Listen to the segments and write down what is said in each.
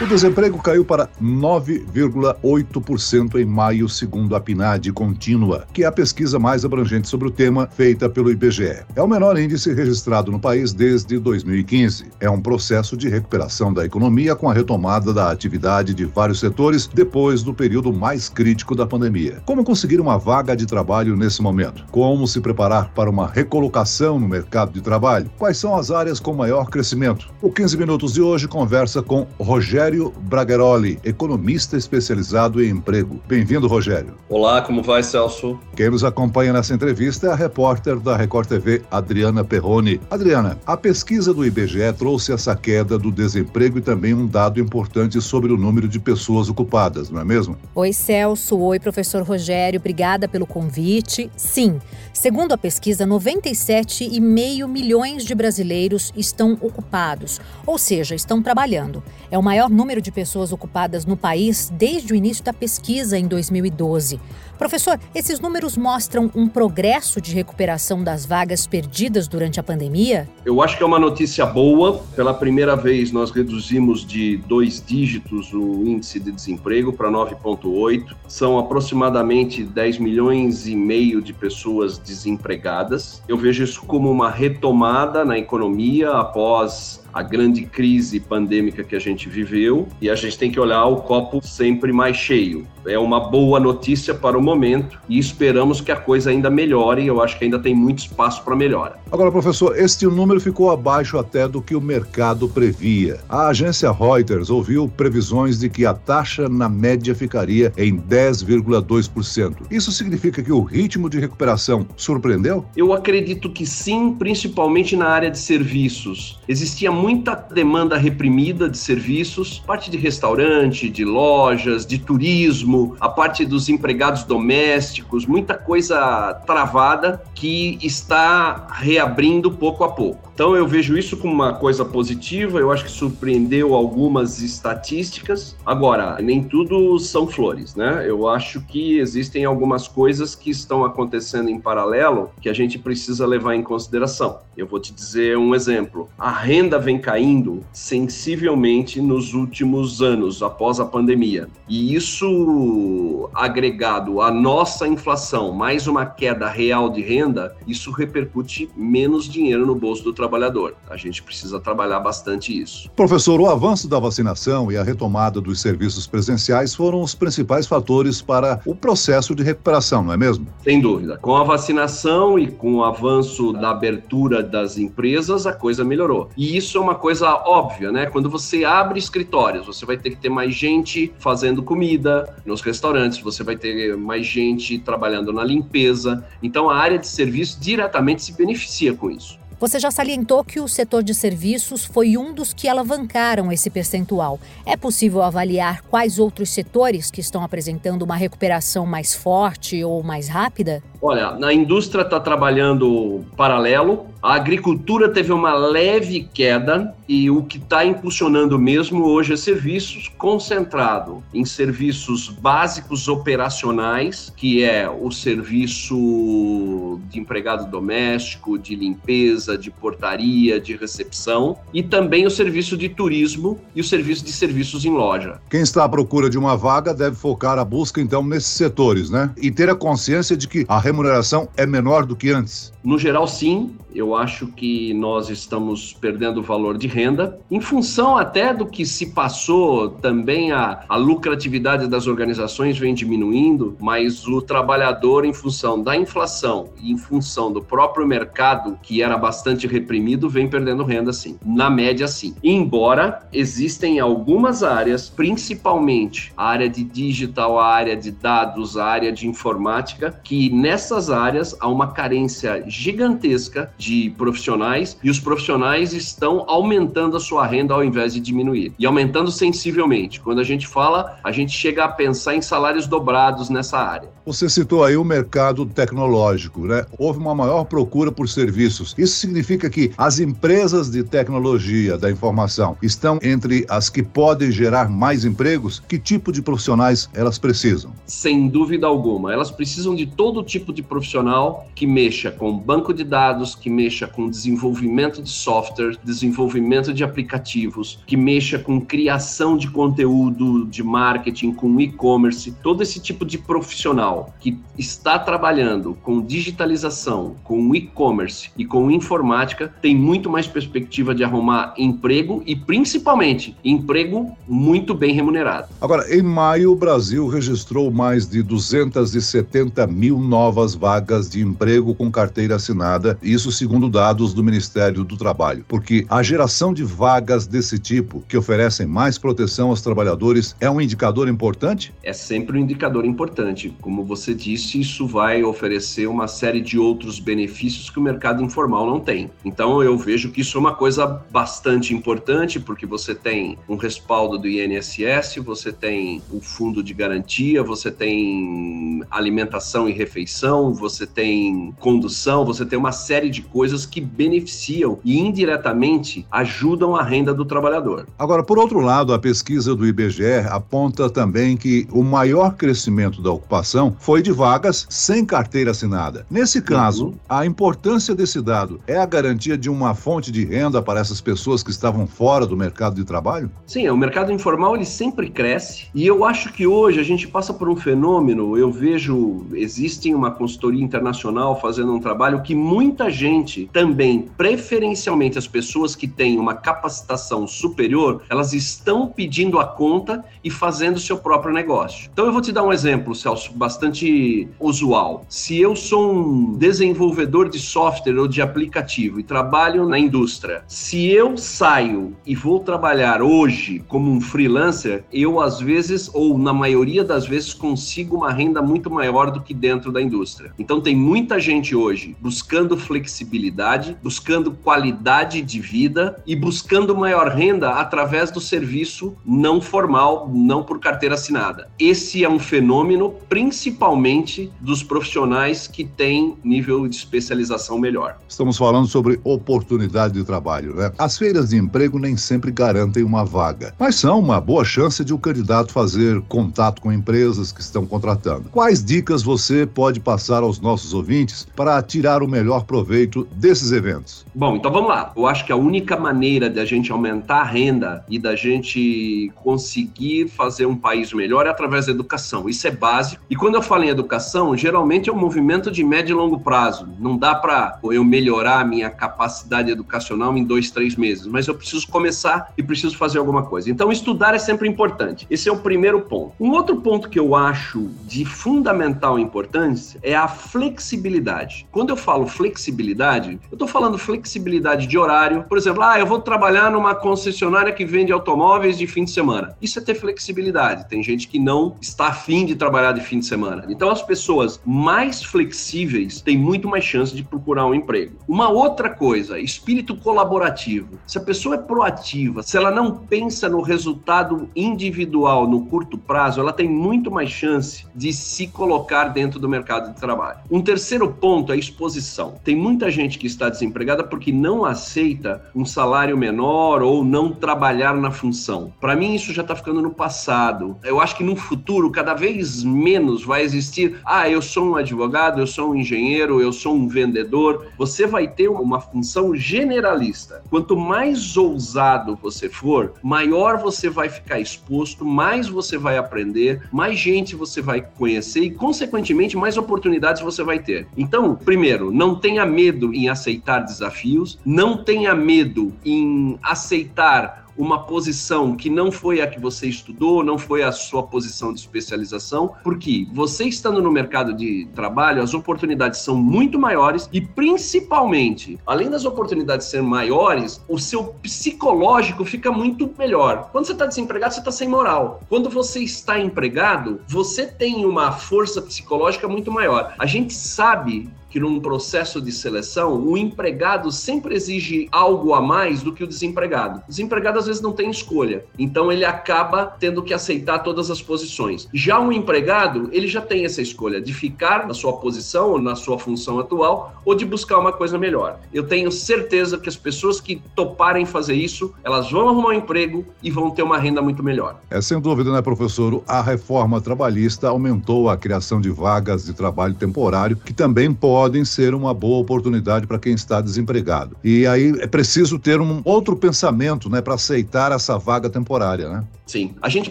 O desemprego caiu para 9,8% em maio, segundo a PNAD contínua, que é a pesquisa mais abrangente sobre o tema feita pelo IBGE. É o menor índice registrado no país desde 2015. É um processo de recuperação da economia com a retomada da atividade de vários setores depois do período mais crítico da pandemia. Como conseguir uma vaga de trabalho nesse momento? Como se preparar para uma recolocação no mercado de trabalho? Quais são as áreas com maior crescimento? O 15 Minutos de hoje conversa com Rogério Rogério Bragaroli, economista especializado em emprego. Bem-vindo, Rogério. Olá, como vai, Celso? Quem nos acompanha nessa entrevista é a repórter da Record TV, Adriana Perrone. Adriana, a pesquisa do IBGE trouxe essa queda do desemprego e também um dado importante sobre o número de pessoas ocupadas, não é mesmo? Oi, Celso. Oi, professor Rogério. Obrigada pelo convite. Sim, segundo a pesquisa, 97,5 milhões de brasileiros estão ocupados, ou seja, estão trabalhando. É o maior número de pessoas ocupadas no país desde o início da pesquisa em 2012. Professor, esses números mostram um progresso de recuperação das vagas perdidas durante a pandemia? Eu acho que é uma notícia boa. Pela primeira vez, nós reduzimos de dois dígitos o índice de desemprego para 9,8. São aproximadamente 10 milhões e meio de pessoas desempregadas. Eu vejo isso como uma retomada na economia após a grande crise pandêmica que a gente viveu e a gente tem que olhar o copo sempre mais cheio. É uma boa notícia para o momento e esperamos que a coisa ainda melhore. Eu acho que ainda tem muito espaço para melhora. Agora, professor, este número ficou abaixo até do que o mercado previa. A agência Reuters ouviu previsões de que a taxa na média ficaria em 10,2%. Isso significa que o ritmo de recuperação surpreendeu? Eu acredito que sim, principalmente na área de serviços. Existia muita demanda reprimida de serviços, parte de restaurante, de lojas, de turismo, a parte dos empregados domésticos, muita coisa travada que está reabrindo pouco a pouco. Então eu vejo isso como uma coisa positiva, eu acho que surpreendeu algumas estatísticas. Agora, nem tudo são flores, né? Eu acho que existem algumas coisas que estão acontecendo em paralelo que a gente precisa levar em consideração. Eu vou te dizer um exemplo. A renda vem caindo sensivelmente nos últimos anos após a pandemia. E isso agregado à nossa inflação, mais uma queda real de renda, isso repercute menos dinheiro no bolso do trabalhador trabalhador. A gente precisa trabalhar bastante isso. Professor, o avanço da vacinação e a retomada dos serviços presenciais foram os principais fatores para o processo de recuperação, não é mesmo? Sem dúvida. Com a vacinação e com o avanço da abertura das empresas, a coisa melhorou. E isso é uma coisa óbvia, né? Quando você abre escritórios, você vai ter que ter mais gente fazendo comida nos restaurantes, você vai ter mais gente trabalhando na limpeza. Então a área de serviço diretamente se beneficia com isso. Você já salientou que o setor de serviços foi um dos que alavancaram esse percentual. É possível avaliar quais outros setores que estão apresentando uma recuperação mais forte ou mais rápida? Olha, na indústria está trabalhando paralelo, a agricultura teve uma leve queda e o que está impulsionando mesmo hoje é serviços concentrado em serviços básicos operacionais, que é o serviço de empregado doméstico, de limpeza, de portaria, de recepção e também o serviço de turismo e o serviço de serviços em loja. Quem está à procura de uma vaga deve focar a busca então nesses setores, né? E ter a consciência de que a remuneração é menor do que antes. No geral, sim. Eu acho que nós estamos perdendo valor de renda, em função até do que se passou, também a, a lucratividade das organizações vem diminuindo, mas o trabalhador, em função da inflação e em função do próprio mercado, que era bastante reprimido, vem perdendo renda sim. Na média, sim. Embora existem algumas áreas, principalmente a área de digital, a área de dados, a área de informática, que nessas áreas há uma carência gigantesca de profissionais e os profissionais estão aumentando a sua renda ao invés de diminuir e aumentando sensivelmente. Quando a gente fala, a gente chega a pensar em salários dobrados nessa área. Você citou aí o mercado tecnológico, né? Houve uma maior procura por serviços. Isso significa que as empresas de tecnologia da informação estão entre as que podem gerar mais empregos? Que tipo de profissionais elas precisam? Sem dúvida alguma, elas precisam de todo tipo tipo de profissional que mexa com banco de dados, que mexa com desenvolvimento de software, desenvolvimento de aplicativos, que mexa com criação de conteúdo, de marketing, com e-commerce, todo esse tipo de profissional que está trabalhando com digitalização, com e-commerce e com informática, tem muito mais perspectiva de arrumar emprego e principalmente emprego muito bem remunerado. Agora, em maio, o Brasil registrou mais de 270 mil novas vagas de emprego com carteira assinada, isso segundo dados do Ministério do Trabalho, porque a geração de vagas desse tipo, que oferecem mais proteção aos trabalhadores, é um indicador importante? É sempre um indicador importante. Como você disse, isso vai oferecer uma série de outros benefícios que o mercado informal não tem. Então, eu vejo que isso é uma coisa bastante importante, porque você tem um respaldo do INSS, você tem o fundo de garantia, você tem alimentação e refeição, você tem condução, você tem uma série de coisas que beneficiam e indiretamente ajudam a renda do trabalhador. Agora, por outro lado, a pesquisa do IBGE aponta também que o maior crescimento da ocupação foi de vagas sem carteira assinada. Nesse caso, uhum. a importância desse dado é a garantia de uma fonte de renda para essas pessoas que estavam fora do mercado de trabalho? Sim, o mercado informal ele sempre cresce e eu acho que hoje a gente passa por um fenômeno, eu vejo, existe uma consultoria internacional fazendo um trabalho que muita gente também, preferencialmente as pessoas que têm uma capacitação superior, elas estão pedindo a conta e fazendo seu próprio negócio. Então eu vou te dar um exemplo, Celso, bastante usual. Se eu sou um desenvolvedor de software ou de aplicativo e trabalho na indústria, se eu saio e vou trabalhar hoje como um freelancer, eu às vezes, ou na maioria das vezes, consigo uma renda muito maior do que dentro da indústria. Então tem muita gente hoje buscando flexibilidade, buscando qualidade de vida e buscando maior renda através do serviço não formal, não por carteira assinada. Esse é um fenômeno principalmente dos profissionais que têm nível de especialização melhor. Estamos falando sobre oportunidade de trabalho, né? As feiras de emprego nem sempre garantem uma vaga, mas são uma boa chance de o um candidato fazer contato com empresas que estão contratando. Quais dicas você pode passar aos nossos ouvintes para tirar o melhor proveito desses eventos? Bom, então vamos lá. Eu acho que a única maneira de a gente aumentar a renda e da gente conseguir fazer um país melhor é através da educação. Isso é básico. E quando eu falo em educação, geralmente é um movimento de médio e longo prazo. Não dá para eu melhorar a minha capacidade educacional em dois, três meses, mas eu preciso começar e preciso fazer alguma coisa. Então, estudar é sempre importante. Esse é o primeiro ponto. Um outro ponto que eu acho de fundamental importância é a flexibilidade. Quando eu falo flexibilidade, eu estou falando flexibilidade de horário. Por exemplo, ah, eu vou trabalhar numa concessionária que vende automóveis de fim de semana. Isso é ter flexibilidade. Tem gente que não está afim de trabalhar de fim de semana. Então, as pessoas mais flexíveis têm muito mais chance de procurar um emprego. Uma outra coisa, espírito colaborativo. Se a pessoa é proativa, se ela não pensa no resultado individual no curto prazo, ela tem muito mais chance de se colocar dentro do mercado de trabalho. Um terceiro ponto é a exposição. Tem muita gente que está desempregada porque não aceita um salário menor ou não trabalhar na função. Para mim, isso já está ficando no passado. Eu acho que no futuro, cada vez menos vai existir. Ah, eu sou um advogado, eu sou um engenheiro, eu sou um vendedor. Você vai ter uma função generalista. Quanto mais ousado você for, maior você vai ficar exposto, mais você vai aprender, mais gente você vai conhecer e, consequentemente, mais oportunidades você vai ter. Então, primeiro, não tenha medo em aceitar desafios, não tenha medo em aceitar uma posição que não foi a que você estudou, não foi a sua posição de especialização, porque você estando no mercado de trabalho, as oportunidades são muito maiores e principalmente, além das oportunidades serem maiores, o seu psicológico fica muito melhor. Quando você está desempregado, você está sem moral. Quando você está empregado, você tem uma força psicológica muito maior. A gente sabe que num processo de seleção, o empregado sempre exige algo a mais do que o desempregado. O desempregado às vezes não tem escolha. Então ele acaba tendo que aceitar todas as posições. Já um empregado, ele já tem essa escolha de ficar na sua posição ou na sua função atual ou de buscar uma coisa melhor. Eu tenho certeza que as pessoas que toparem fazer isso, elas vão arrumar um emprego e vão ter uma renda muito melhor. É sem dúvida, né, professor? A reforma trabalhista aumentou a criação de vagas de trabalho temporário que também podem ser uma boa oportunidade para quem está desempregado. E aí é preciso ter um outro pensamento, né, para aceitar essa vaga temporária, né? Sim. A gente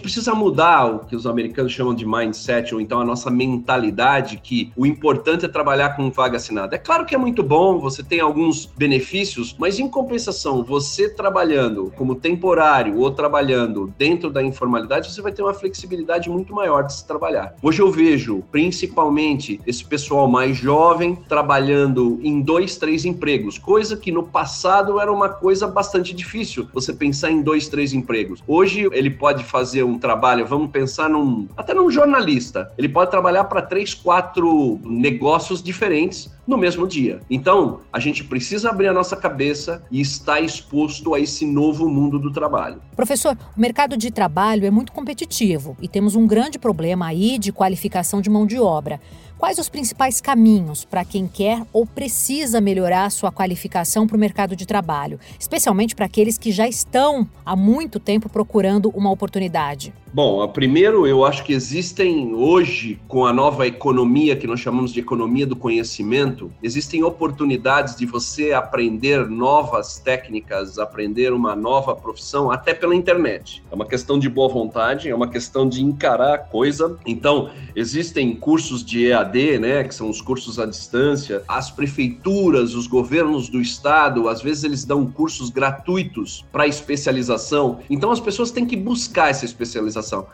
precisa mudar o que os americanos chamam de mindset, ou então a nossa mentalidade, que o importante é trabalhar com vaga assinada. É claro que é muito bom, você tem alguns benefícios, mas em compensação, você trabalhando como temporário ou trabalhando dentro da informalidade, você vai ter uma flexibilidade muito maior de se trabalhar. Hoje eu vejo, principalmente, esse pessoal mais jovem trabalhando em dois, três empregos, coisa que no passado era uma coisa bastante difícil, você pensar em dois, três empregos. Hoje ele pode fazer um trabalho, vamos pensar num, até num jornalista, ele pode trabalhar para três, quatro negócios diferentes no mesmo dia. Então, a gente precisa abrir a nossa cabeça e estar exposto a esse novo mundo do trabalho. Professor, o mercado de trabalho é muito competitivo e temos um grande problema aí de qualificação de mão de obra. Quais os principais caminhos para quem quer ou precisa melhorar sua qualificação para o mercado de trabalho, especialmente para aqueles que já estão há muito tempo procurando uma oportunidade? Bom, primeiro eu acho que existem hoje, com a nova economia que nós chamamos de economia do conhecimento, existem oportunidades de você aprender novas técnicas, aprender uma nova profissão, até pela internet. É uma questão de boa vontade, é uma questão de encarar a coisa. Então, existem cursos de EAD, né, que são os cursos à distância. As prefeituras, os governos do estado, às vezes eles dão cursos gratuitos para especialização. Então, as pessoas têm que buscar essa especialização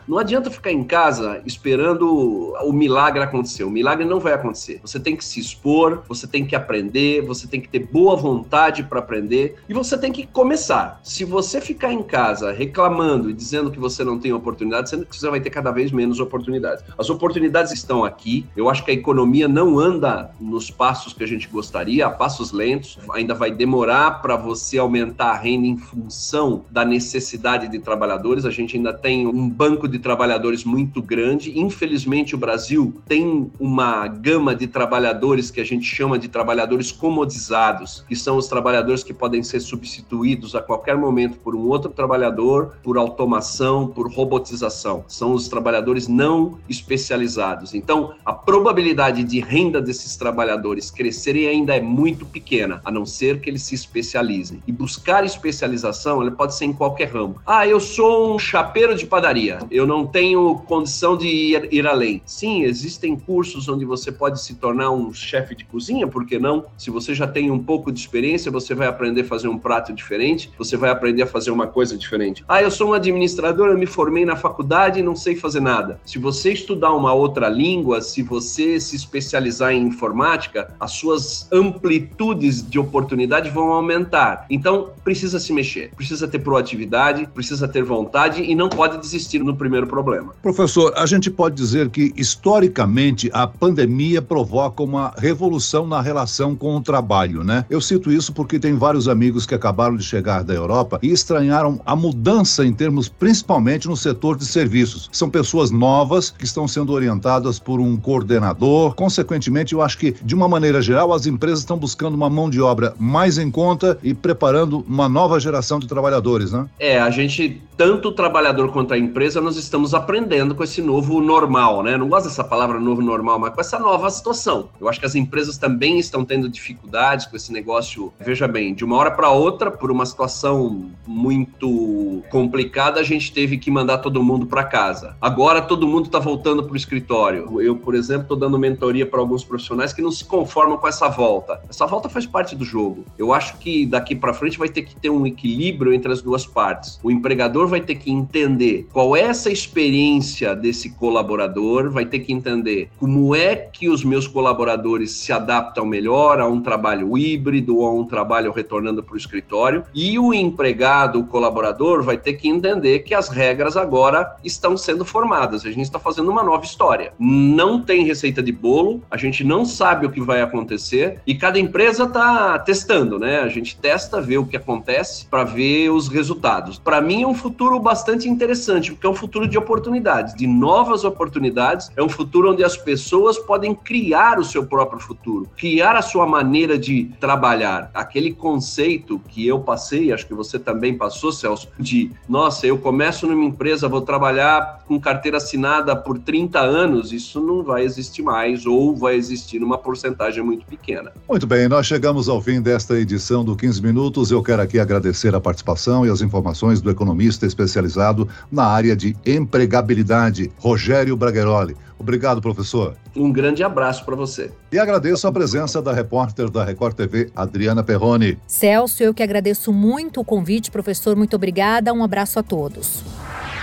não adianta ficar em casa esperando o milagre acontecer. O milagre não vai acontecer. Você tem que se expor, você tem que aprender, você tem que ter boa vontade para aprender e você tem que começar. Se você ficar em casa reclamando e dizendo que você não tem oportunidade, você vai ter cada vez menos oportunidades. As oportunidades estão aqui. Eu acho que a economia não anda nos passos que a gente gostaria, a passos lentos. Ainda vai demorar para você aumentar a renda em função da necessidade de trabalhadores. A gente ainda tem um banco de trabalhadores muito grande. Infelizmente, o Brasil tem uma gama de trabalhadores que a gente chama de trabalhadores comodizados, que são os trabalhadores que podem ser substituídos a qualquer momento por um outro trabalhador, por automação, por robotização. São os trabalhadores não especializados. Então, a probabilidade de renda desses trabalhadores crescerem ainda é muito pequena, a não ser que eles se especializem. E buscar especialização, ela pode ser em qualquer ramo. Ah, eu sou um chapeiro de padaria eu não tenho condição de ir, ir além. Sim, existem cursos onde você pode se tornar um chefe de cozinha, por que não? Se você já tem um pouco de experiência, você vai aprender a fazer um prato diferente, você vai aprender a fazer uma coisa diferente. Ah, eu sou um administrador, eu me formei na faculdade e não sei fazer nada. Se você estudar uma outra língua, se você se especializar em informática, as suas amplitudes de oportunidade vão aumentar. Então, precisa se mexer, precisa ter proatividade, precisa ter vontade e não pode desistir no primeiro problema. Professor, a gente pode dizer que, historicamente, a pandemia provoca uma revolução na relação com o trabalho, né? Eu cito isso porque tem vários amigos que acabaram de chegar da Europa e estranharam a mudança em termos, principalmente no setor de serviços. São pessoas novas que estão sendo orientadas por um coordenador. Consequentemente, eu acho que, de uma maneira geral, as empresas estão buscando uma mão de obra mais em conta e preparando uma nova geração de trabalhadores, né? É, a gente, tanto o trabalhador quanto a empresa nós estamos aprendendo com esse novo normal, né? Não gosto dessa palavra novo normal, mas com essa nova situação. Eu acho que as empresas também estão tendo dificuldades com esse negócio. Veja bem, de uma hora para outra, por uma situação muito complicada, a gente teve que mandar todo mundo para casa. Agora todo mundo está voltando para o escritório. Eu, por exemplo, estou dando mentoria para alguns profissionais que não se conformam com essa volta. Essa volta faz parte do jogo. Eu acho que daqui para frente vai ter que ter um equilíbrio entre as duas partes. O empregador vai ter que entender qual é essa experiência desse colaborador, vai ter que entender como é que os meus colaboradores se adapta ao melhor a um trabalho híbrido ou a um trabalho retornando para o escritório. E o empregado, o colaborador, vai ter que entender que as regras agora estão sendo formadas. A gente está fazendo uma nova história. Não tem receita de bolo, a gente não sabe o que vai acontecer e cada empresa está testando, né? A gente testa, vê o que acontece para ver os resultados. Para mim é um futuro bastante interessante, porque é um futuro de oportunidades, de novas oportunidades. É um futuro onde as pessoas podem criar o seu próprio futuro, criar a sua maneira de trabalhar. Aquele conceito que eu passei, acho que você também passou, Celso, de nossa, eu começo numa empresa, vou trabalhar com carteira assinada por 30 anos, isso não vai existir mais ou vai existir numa porcentagem muito pequena. Muito bem, nós chegamos ao fim desta edição do 15 Minutos. Eu quero aqui agradecer a participação e as informações do economista especializado na área de empregabilidade, Rogério Bragueroli. Obrigado, professor. Um grande abraço para você. E agradeço a presença da repórter da Record TV, Adriana Perrone. Celso, eu que agradeço muito o convite, professor. Muito obrigada. Um abraço a todos.